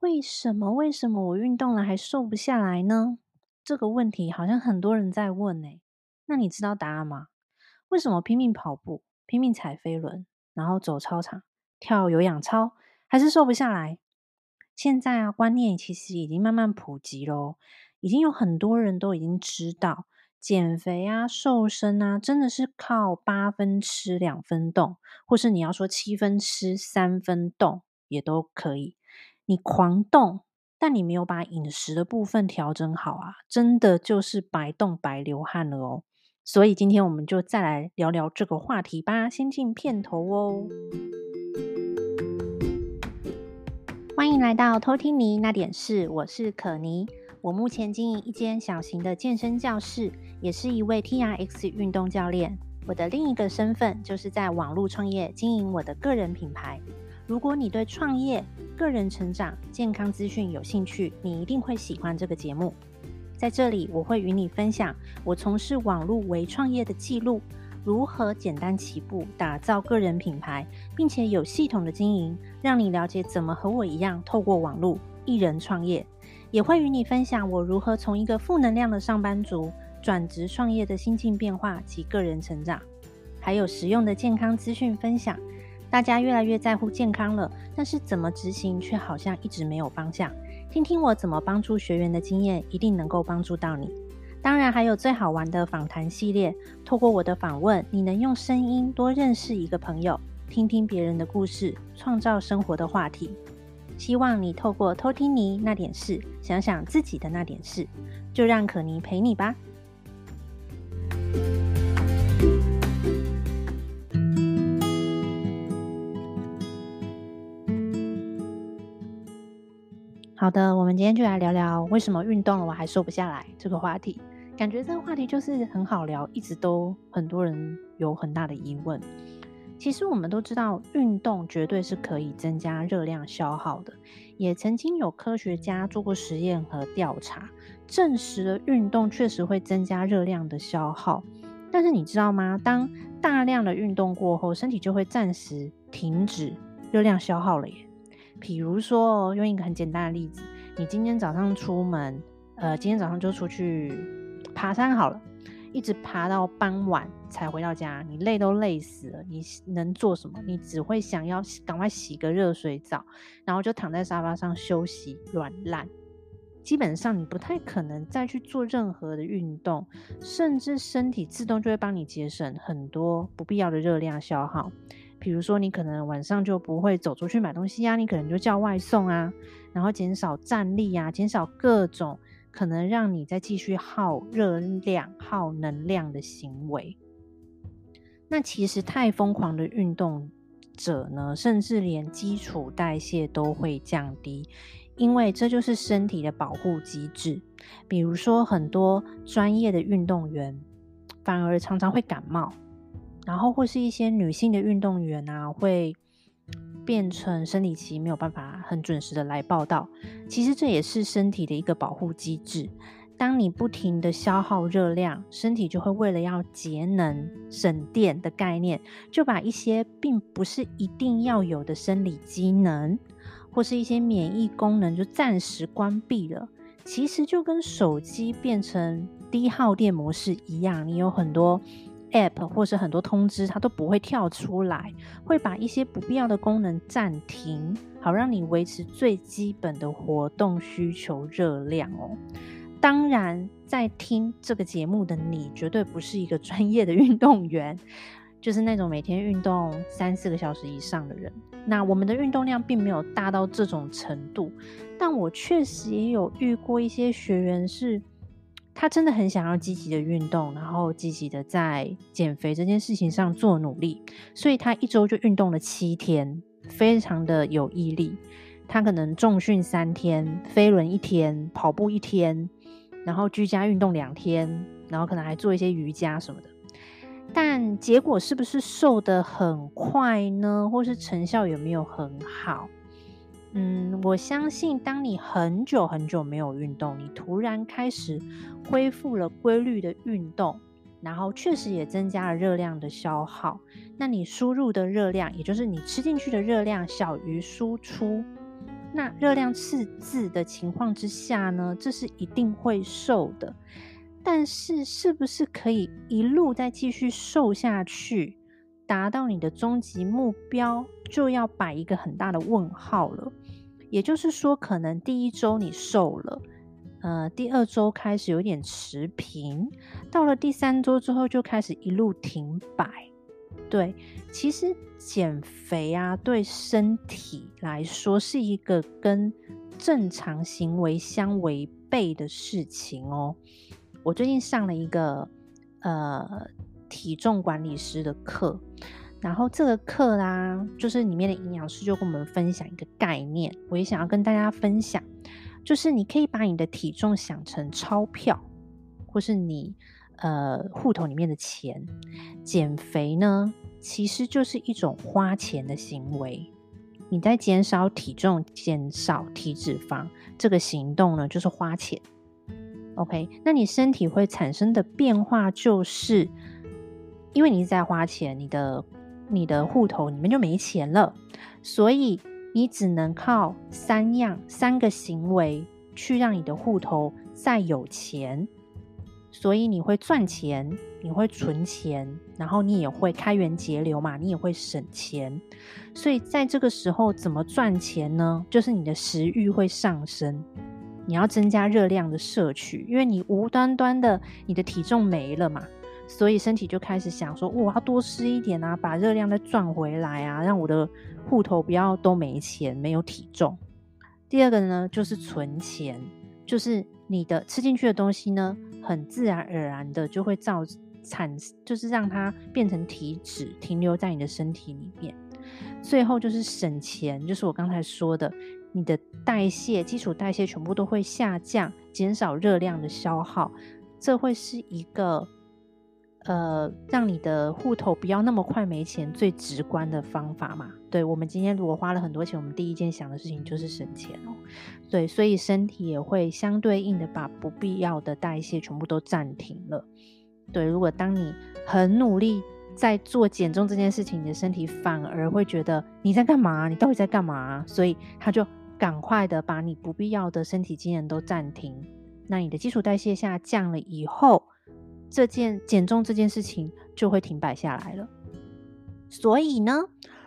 为什么？为什么我运动了还瘦不下来呢？这个问题好像很多人在问欸。那你知道答案吗？为什么拼命跑步、拼命踩飞轮，然后走操场、跳有氧操，还是瘦不下来？现在啊，观念其实已经慢慢普及喽，已经有很多人都已经知道，减肥啊、瘦身啊，真的是靠八分吃两分动，或是你要说七分吃三分动也都可以。你狂动，但你没有把饮食的部分调整好啊，真的就是白动白流汗了哦。所以今天我们就再来聊聊这个话题吧。先进片头哦。欢迎来到偷听你那点事，我是可妮。我目前经营一间小型的健身教室，也是一位 TRX 运动教练。我的另一个身份就是在网络创业经营我的个人品牌。如果你对创业、个人成长、健康资讯有兴趣，你一定会喜欢这个节目。在这里，我会与你分享我从事网络微创业的记录，如何简单起步打造个人品牌，并且有系统的经营，让你了解怎么和我一样透过网络一人创业。也会与你分享我如何从一个负能量的上班族转职创业的心境变化及个人成长，还有实用的健康资讯分享。大家越来越在乎健康了，但是怎么执行却好像一直没有方向。听听我怎么帮助学员的经验，一定能够帮助到你。当然还有最好玩的访谈系列，透过我的访问，你能用声音多认识一个朋友，听听别人的故事，创造生活的话题。希望你透过偷听你那点事，想想自己的那点事，就让可妮陪你吧。好的，我们今天就来聊聊为什么运动了我还瘦不下来这个话题。感觉这个话题就是很好聊，一直都很多人有很大的疑问。其实我们都知道，运动绝对是可以增加热量消耗的，也曾经有科学家做过实验和调查，证实了运动确实会增加热量的消耗。但是你知道吗？当大量的运动过后，身体就会暂时停止热量消耗了耶。比如说，用一个很简单的例子，你今天早上出门，呃，今天早上就出去爬山好了，一直爬到傍晚才回到家，你累都累死了，你能做什么？你只会想要赶快洗个热水澡，然后就躺在沙发上休息软烂。基本上你不太可能再去做任何的运动，甚至身体自动就会帮你节省很多不必要的热量消耗。比如说，你可能晚上就不会走出去买东西啊，你可能就叫外送啊，然后减少站立啊，减少各种可能让你再继续耗热量、耗能量的行为。那其实太疯狂的运动者呢，甚至连基础代谢都会降低，因为这就是身体的保护机制。比如说，很多专业的运动员反而常常会感冒。然后或是一些女性的运动员啊，会变成生理期没有办法很准时的来报道。其实这也是身体的一个保护机制。当你不停的消耗热量，身体就会为了要节能省电的概念，就把一些并不是一定要有的生理机能，或是一些免疫功能就暂时关闭了。其实就跟手机变成低耗电模式一样，你有很多。App 或是很多通知，它都不会跳出来，会把一些不必要的功能暂停，好让你维持最基本的活动需求热量哦。当然，在听这个节目的你，绝对不是一个专业的运动员，就是那种每天运动三四个小时以上的人。那我们的运动量并没有大到这种程度，但我确实也有遇过一些学员是。他真的很想要积极的运动，然后积极的在减肥这件事情上做努力，所以他一周就运动了七天，非常的有毅力。他可能重训三天，飞轮一天，跑步一天，然后居家运动两天，然后可能还做一些瑜伽什么的。但结果是不是瘦得很快呢？或是成效有没有很好？嗯，我相信，当你很久很久没有运动，你突然开始恢复了规律的运动，然后确实也增加了热量的消耗。那你输入的热量，也就是你吃进去的热量小于输出，那热量赤字的情况之下呢，这是一定会瘦的。但是，是不是可以一路再继续瘦下去，达到你的终极目标，就要摆一个很大的问号了。也就是说，可能第一周你瘦了，呃，第二周开始有点持平，到了第三周之后就开始一路停摆。对，其实减肥啊，对身体来说是一个跟正常行为相违背的事情哦。我最近上了一个呃体重管理师的课，然后这个课啦，就是里面的营养师就跟我们分享一个概念，我也想要跟大家分享，就是你可以把你的体重想成钞票，或是你呃户头里面的钱。减肥呢，其实就是一种花钱的行为，你在减少体重、减少体脂肪这个行动呢，就是花钱。OK，那你身体会产生的变化，就是因为你一直在花钱，你的你的户头里面就没钱了，所以你只能靠三样三个行为去让你的户头再有钱。所以你会赚钱，你会存钱，然后你也会开源节流嘛，你也会省钱。所以在这个时候怎么赚钱呢？就是你的食欲会上升。你要增加热量的摄取，因为你无端端的你的体重没了嘛，所以身体就开始想说，我要多吃一点啊，把热量再赚回来啊，让我的户头不要都没钱，没有体重。第二个呢，就是存钱，就是你的吃进去的东西呢，很自然而然的就会造产，就是让它变成体脂，停留在你的身体里面。最后就是省钱，就是我刚才说的。你的代谢、基础代谢全部都会下降，减少热量的消耗，这会是一个呃，让你的户头不要那么快没钱最直观的方法嘛。对，我们今天如果花了很多钱，我们第一件想的事情就是省钱哦。对，所以身体也会相对应的把不必要的代谢全部都暂停了。对，如果当你很努力在做减重这件事情，你的身体反而会觉得你在干嘛？你到底在干嘛？所以他就。赶快的把你不必要的身体机能都暂停，那你的基础代谢下降了以后，这件减重这件事情就会停摆下来了。所以呢，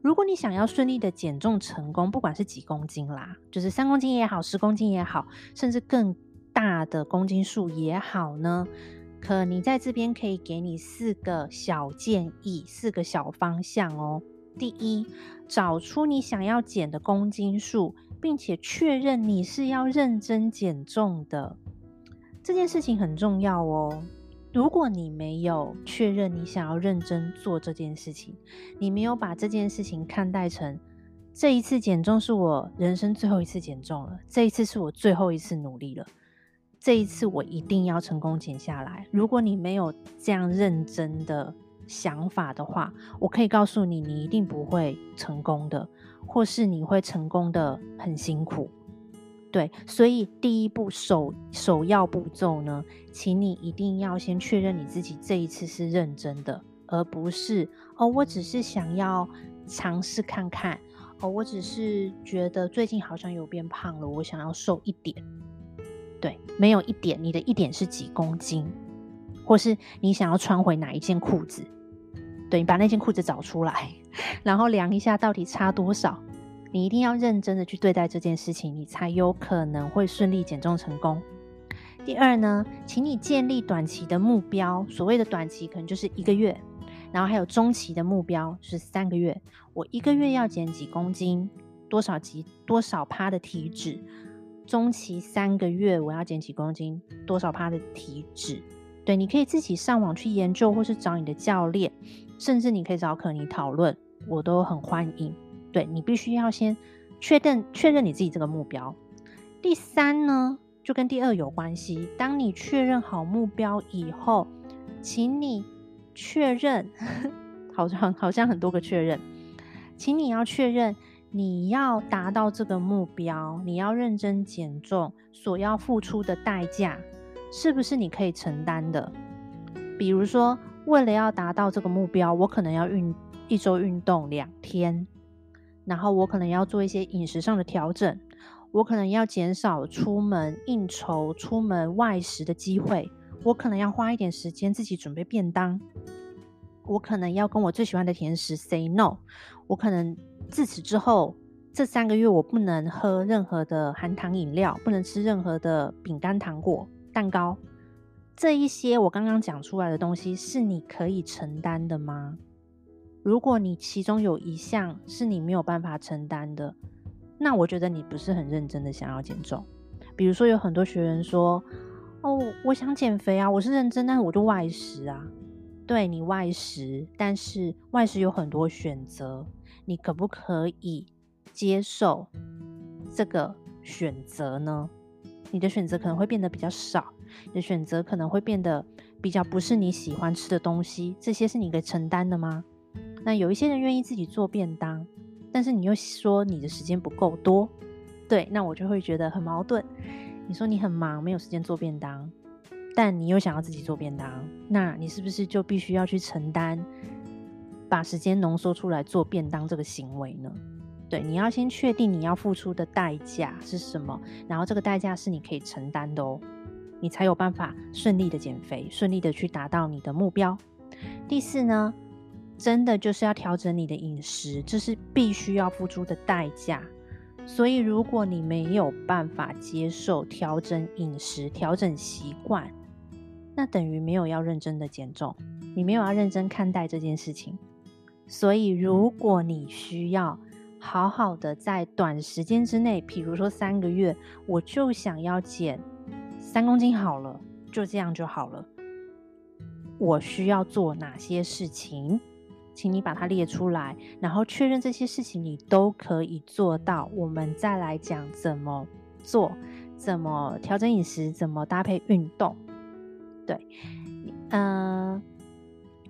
如果你想要顺利的减重成功，不管是几公斤啦，就是三公斤也好，十公斤也好，甚至更大的公斤数也好呢，可你在这边可以给你四个小建议，四个小方向哦。第一，找出你想要减的公斤数。并且确认你是要认真减重的，这件事情很重要哦。如果你没有确认你想要认真做这件事情，你没有把这件事情看待成这一次减重是我人生最后一次减重了，这一次是我最后一次努力了，这一次我一定要成功减下来。如果你没有这样认真的想法的话，我可以告诉你，你一定不会成功的。或是你会成功的很辛苦，对，所以第一步首首要步骤呢，请你一定要先确认你自己这一次是认真的，而不是哦，我只是想要尝试看看，哦，我只是觉得最近好像有变胖了，我想要瘦一点，对，没有一点，你的一点是几公斤，或是你想要穿回哪一件裤子，对，你把那件裤子找出来。然后量一下到底差多少，你一定要认真的去对待这件事情，你才有可能会顺利减重成功。第二呢，请你建立短期的目标，所谓的短期可能就是一个月，然后还有中期的目标是三个月。我一个月要减几公斤，多少几多少趴的体脂？中期三个月我要减几公斤，多少趴的体脂？对，你可以自己上网去研究，或是找你的教练。甚至你可以找可妮讨论，我都很欢迎。对，你必须要先确认确认你自己这个目标。第三呢，就跟第二有关系。当你确认好目标以后，请你确认，好像好像很多个确认，请你要确认你要达到这个目标，你要认真减重所要付出的代价，是不是你可以承担的？比如说。为了要达到这个目标，我可能要运一周运动两天。然后我可能要做一些饮食上的调整，我可能要减少出门应酬、出门外食的机会，我可能要花一点时间自己准备便当，我可能要跟我最喜欢的甜食 say no，我可能自此之后这三个月我不能喝任何的含糖饮料，不能吃任何的饼干、糖果、蛋糕。这一些我刚刚讲出来的东西，是你可以承担的吗？如果你其中有一项是你没有办法承担的，那我觉得你不是很认真的想要减重。比如说，有很多学员说：“哦，我想减肥啊，我是认真，但是我就外食啊。”对，你外食，但是外食有很多选择，你可不可以接受这个选择呢？你的选择可能会变得比较少。你的选择可能会变得比较不是你喜欢吃的东西，这些是你可以承担的吗？那有一些人愿意自己做便当，但是你又说你的时间不够多，对，那我就会觉得很矛盾。你说你很忙，没有时间做便当，但你又想要自己做便当，那你是不是就必须要去承担把时间浓缩出来做便当这个行为呢？对，你要先确定你要付出的代价是什么，然后这个代价是你可以承担的哦。你才有办法顺利的减肥，顺利的去达到你的目标。第四呢，真的就是要调整你的饮食，这是必须要付出的代价。所以，如果你没有办法接受调整饮食、调整习惯，那等于没有要认真的减重，你没有要认真看待这件事情。所以，如果你需要好好的在短时间之内，比如说三个月，我就想要减。三公斤好了，就这样就好了。我需要做哪些事情？请你把它列出来，然后确认这些事情你都可以做到。我们再来讲怎么做，怎么调整饮食，怎么搭配运动。对，嗯、呃，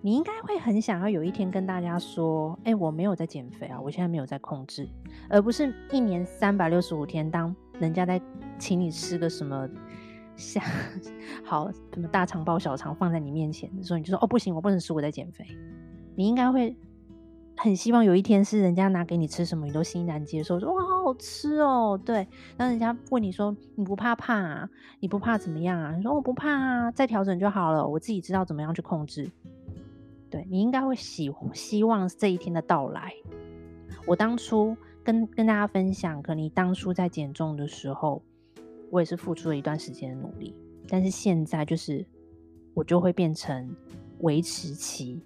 你应该会很想要有一天跟大家说：“哎，我没有在减肥啊，我现在没有在控制。”而不是一年三百六十五天，当人家在请你吃个什么。像 好什么大肠包小肠放在你面前的时候，你就说哦，不行，我不能吃，我在减肥。你应该会很希望有一天是人家拿给你吃什么，你都欣然接受，说哇，好好吃哦。对，当人家问你说你不怕胖啊？你不怕怎么样啊？你说我不怕啊，再调整就好了，我自己知道怎么样去控制。对，你应该会希希望这一天的到来。我当初跟跟大家分享，可能你当初在减重的时候。我也是付出了一段时间的努力，但是现在就是我就会变成维持期。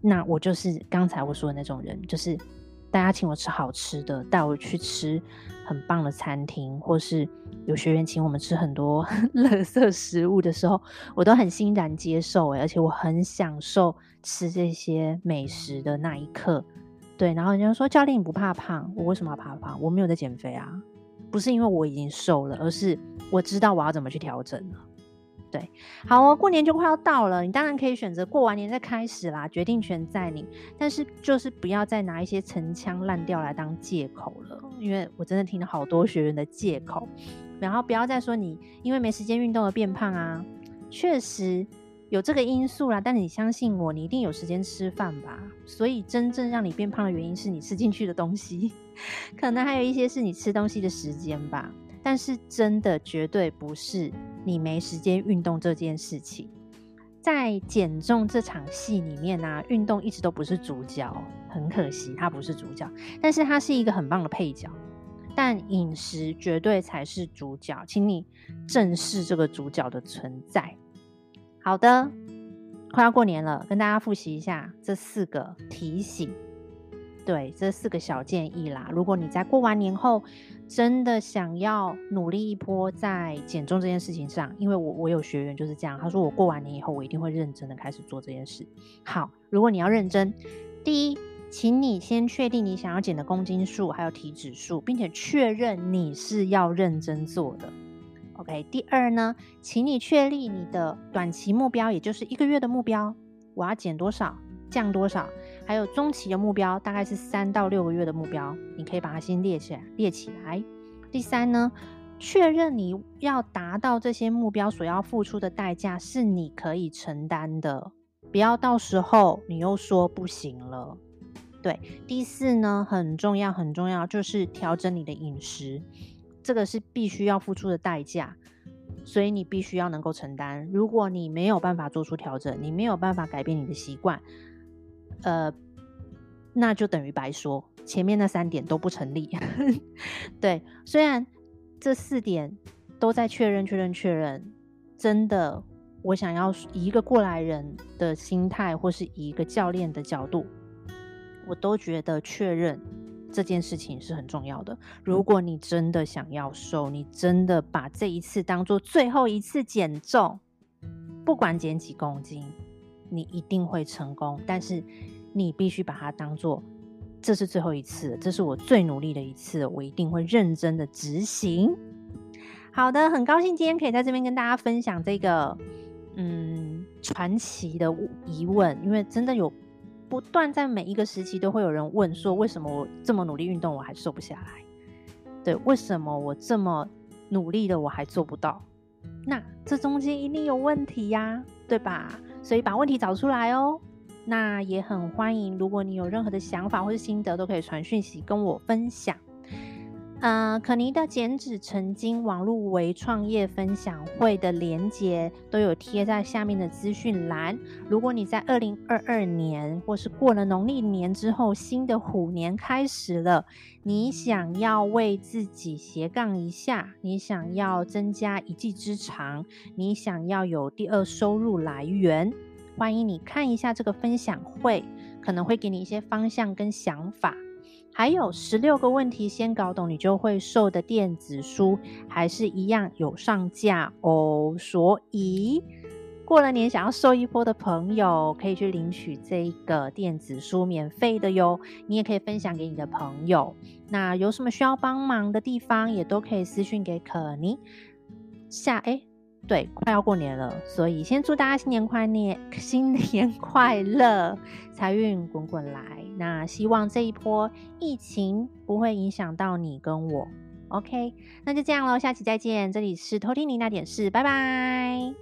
那我就是刚才我说的那种人，就是大家请我吃好吃的，带我去吃很棒的餐厅，或是有学员请我们吃很多 垃圾食物的时候，我都很欣然接受。而且我很享受吃这些美食的那一刻。对，然后人家说教练你不怕胖，我为什么要怕胖？我没有在减肥啊。不是因为我已经瘦了，而是我知道我要怎么去调整了。对，好哦，过年就快要到了，你当然可以选择过完年再开始啦，决定权在你。但是就是不要再拿一些陈腔滥调来当借口了，因为我真的听了好多学员的借口。然后不要再说你因为没时间运动而变胖啊，确实有这个因素啦。但你相信我，你一定有时间吃饭吧？所以真正让你变胖的原因是你吃进去的东西。可能还有一些是你吃东西的时间吧，但是真的绝对不是你没时间运动这件事情。在减重这场戏里面呢、运动一直都不是主角，很可惜它不是主角，但是它是一个很棒的配角。但饮食绝对才是主角，请你正视这个主角的存在。好的，快要过年了，跟大家复习一下这四个提醒。对，这四个小建议啦，如果你在过完年后真的想要努力一波在减重这件事情上，因为我我有学员就是这样，他说我过完年以后我一定会认真的开始做这件事。好，如果你要认真，第一，请你先确定你想要减的公斤数还有体脂数，并且确认你是要认真做的。OK，第二呢，请你确立你的短期目标，也就是一个月的目标，我要减多少，降多少。还有中期的目标，大概是三到六个月的目标，你可以把它先列起来，列起来。第三呢，确认你要达到这些目标所要付出的代价是你可以承担的，不要到时候你又说不行了。对，第四呢，很重要，很重要，就是调整你的饮食，这个是必须要付出的代价，所以你必须要能够承担。如果你没有办法做出调整，你没有办法改变你的习惯，呃，那就等于白说，前面那三点都不成立。对，虽然这四点都在确认、确认、确认，真的，我想要以一个过来人的心态，或是以一个教练的角度。我都觉得确认这件事情是很重要的。如果你真的想要瘦，你真的把这一次当做最后一次减重，不管减几公斤，你一定会成功。但是你必须把它当做这是最后一次，这是我最努力的一次，我一定会认真的执行。好的，很高兴今天可以在这边跟大家分享这个嗯传奇的疑问，因为真的有。不断在每一个时期都会有人问说：为什么我这么努力运动我还瘦不下来？对，为什么我这么努力的我还做不到？那这中间一定有问题呀，对吧？所以把问题找出来哦。那也很欢迎，如果你有任何的想法或是心得，都可以传讯息跟我分享。呃，可妮的减脂成金网络微创业分享会的连结都有贴在下面的资讯栏。如果你在二零二二年或是过了农历年之后，新的虎年开始了，你想要为自己斜杠一下，你想要增加一技之长，你想要有第二收入来源，欢迎你看一下这个分享会，可能会给你一些方向跟想法。还有十六个问题，先搞懂你就会瘦的电子书，还是一样有上架哦。所以过了年想要瘦一波的朋友，可以去领取这个电子书，免费的哟。你也可以分享给你的朋友。那有什么需要帮忙的地方，也都可以私讯给可妮。下哎。对，快要过年了，所以先祝大家新年快乐，新年快乐，财运滚滚来。那希望这一波疫情不会影响到你跟我。OK，那就这样喽，下期再见。这里是偷听你那点事，拜拜。